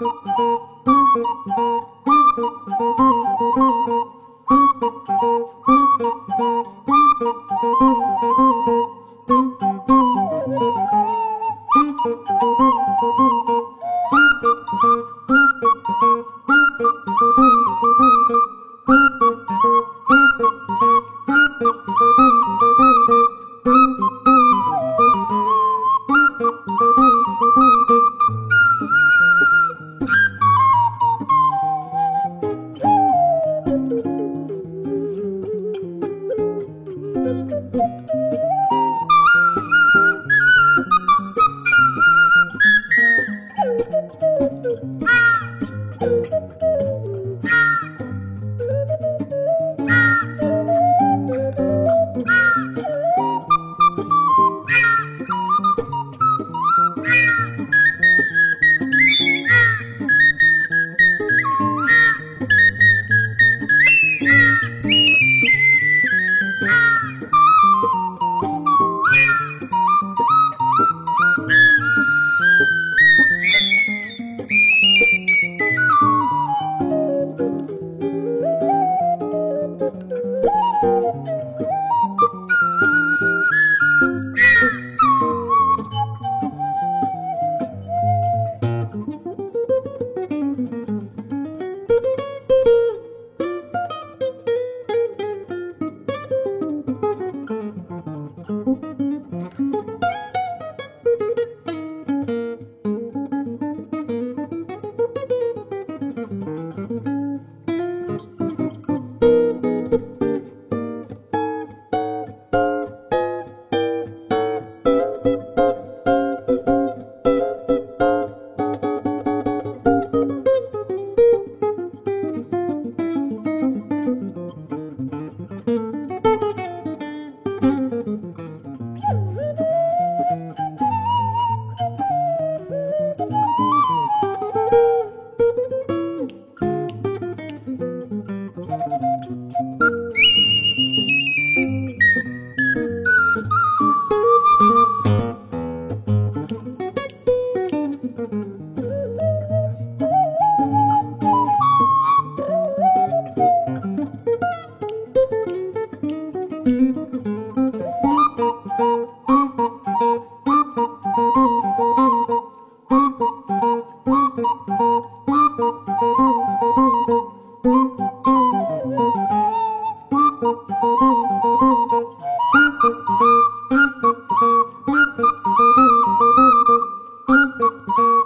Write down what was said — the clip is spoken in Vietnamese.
Thank you. 啊。thank you.